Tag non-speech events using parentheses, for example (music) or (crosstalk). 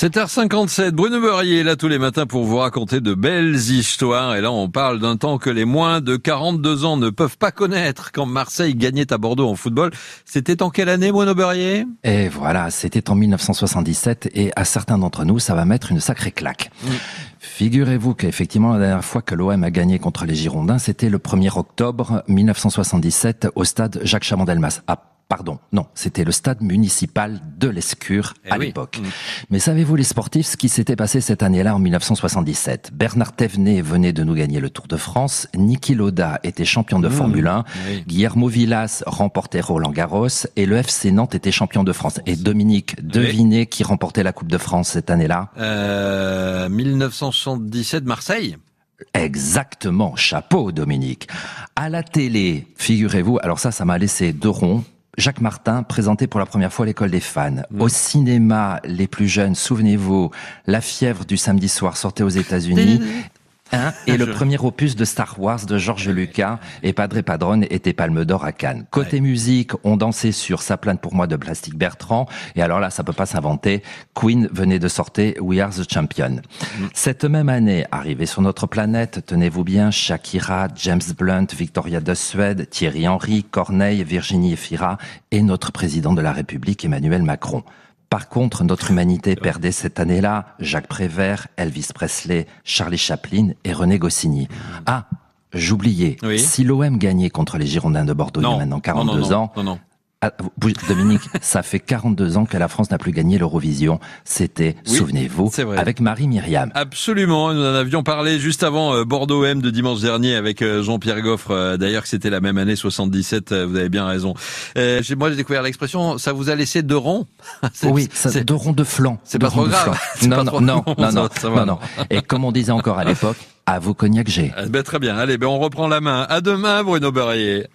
7h57, Bruno Beurrier est là tous les matins pour vous raconter de belles histoires. Et là, on parle d'un temps que les moins de 42 ans ne peuvent pas connaître. Quand Marseille gagnait à Bordeaux en football, c'était en quelle année, Bruno Beurrier Et voilà, c'était en 1977 et à certains d'entre nous, ça va mettre une sacrée claque. Figurez-vous qu'effectivement, la dernière fois que l'OM a gagné contre les Girondins, c'était le 1er octobre 1977 au stade Jacques Chamandelmas, à Pardon, non, c'était le stade municipal de l'Escure eh à l'époque. Mm. Mais savez-vous les sportifs ce qui s'était passé cette année-là en 1977 Bernard Thévenet venait de nous gagner le Tour de France, Niki Loda était champion de mm. Formule 1, Guillermo Villas remportait Roland Garros et le FC Nantes était champion de France. Et Dominique, devinez qui remportait la Coupe de France cette année-là? Euh, 1977 Marseille Exactement, chapeau Dominique. À la télé, figurez-vous, alors ça, ça m'a laissé deux ronds Jacques Martin présentait pour la première fois l'école des fans. Mm. Au cinéma, les plus jeunes, souvenez-vous, La fièvre du samedi soir sortait aux États-Unis. (laughs) Et le premier opus de Star Wars de George Lucas et Padre Padron était Palme d'Or à Cannes. Côté musique, on dansait sur Sa plainte pour moi de Plastique Bertrand. Et alors là, ça peut pas s'inventer. Queen venait de sortir We Are the Champion. Mm. Cette même année, arrivé sur notre planète, tenez-vous bien, Shakira, James Blunt, Victoria de Suède, Thierry Henry, Corneille, Virginie Efira et notre président de la République, Emmanuel Macron. Par contre, notre humanité perdait cette année-là. Jacques Prévert, Elvis Presley, Charlie Chaplin et René Goscinny. Ah, j'oubliais. Si l'OM gagnait contre les Girondins de Bordeaux il y a maintenant 42 ans, ah, Dominique, (laughs) ça fait 42 ans que la France n'a plus gagné l'Eurovision. C'était, souvenez-vous, avec Marie-Myriam. Absolument, nous en avions parlé juste avant euh, Bordeaux-M de dimanche dernier avec euh, Jean-Pierre Goffre. Euh, d'ailleurs, c'était la même année 77, vous avez bien raison. moi, j'ai découvert l'expression, ça vous a laissé deux ronds (laughs) Oui, ça, deux ronds de flanc. C'est pas trop grave. (laughs) Non, non, non, non, non, non, Et comme on disait encore à l'époque, à vous cognac G. Ben, très bien, allez, ben, on reprend la main. À demain, Bruno Berrier.